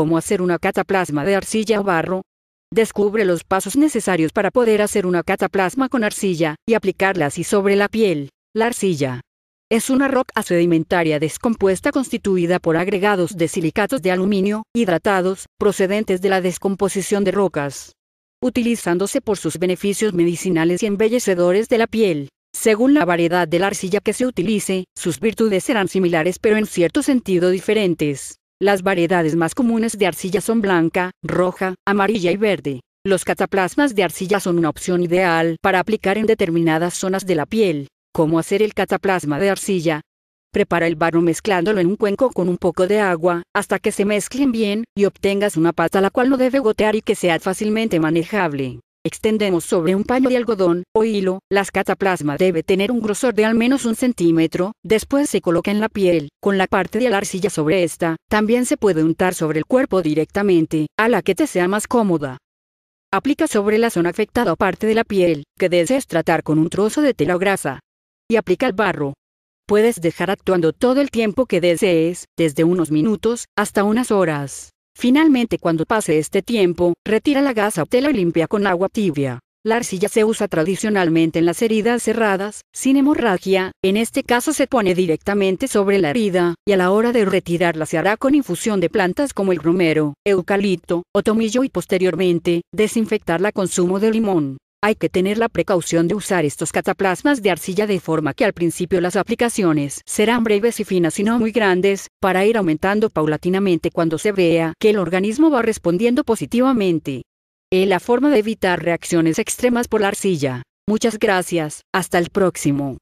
¿Cómo hacer una cataplasma de arcilla o barro? Descubre los pasos necesarios para poder hacer una cataplasma con arcilla, y aplicarla así sobre la piel. La arcilla es una roca sedimentaria descompuesta constituida por agregados de silicatos de aluminio, hidratados, procedentes de la descomposición de rocas, utilizándose por sus beneficios medicinales y embellecedores de la piel. Según la variedad de la arcilla que se utilice, sus virtudes serán similares pero en cierto sentido diferentes. Las variedades más comunes de arcilla son blanca, roja, amarilla y verde. Los cataplasmas de arcilla son una opción ideal para aplicar en determinadas zonas de la piel. ¿Cómo hacer el cataplasma de arcilla? Prepara el barro mezclándolo en un cuenco con un poco de agua, hasta que se mezclen bien, y obtengas una pasta la cual no debe gotear y que sea fácilmente manejable. Extendemos sobre un paño de algodón o hilo, las cataplasmas debe tener un grosor de al menos un centímetro, después se coloca en la piel, con la parte de la arcilla sobre esta, también se puede untar sobre el cuerpo directamente, a la que te sea más cómoda. Aplica sobre la zona afectada o parte de la piel, que desees tratar con un trozo de tela o grasa. Y aplica el barro. Puedes dejar actuando todo el tiempo que desees, desde unos minutos, hasta unas horas. Finalmente cuando pase este tiempo, retira la gasa o tela y limpia con agua tibia. La arcilla se usa tradicionalmente en las heridas cerradas, sin hemorragia, en este caso se pone directamente sobre la herida, y a la hora de retirarla se hará con infusión de plantas como el romero, eucalipto, o tomillo y posteriormente, desinfectarla con zumo de limón. Hay que tener la precaución de usar estos cataplasmas de arcilla de forma que al principio las aplicaciones serán breves y finas y no muy grandes, para ir aumentando paulatinamente cuando se vea que el organismo va respondiendo positivamente. Es la forma de evitar reacciones extremas por la arcilla. Muchas gracias, hasta el próximo.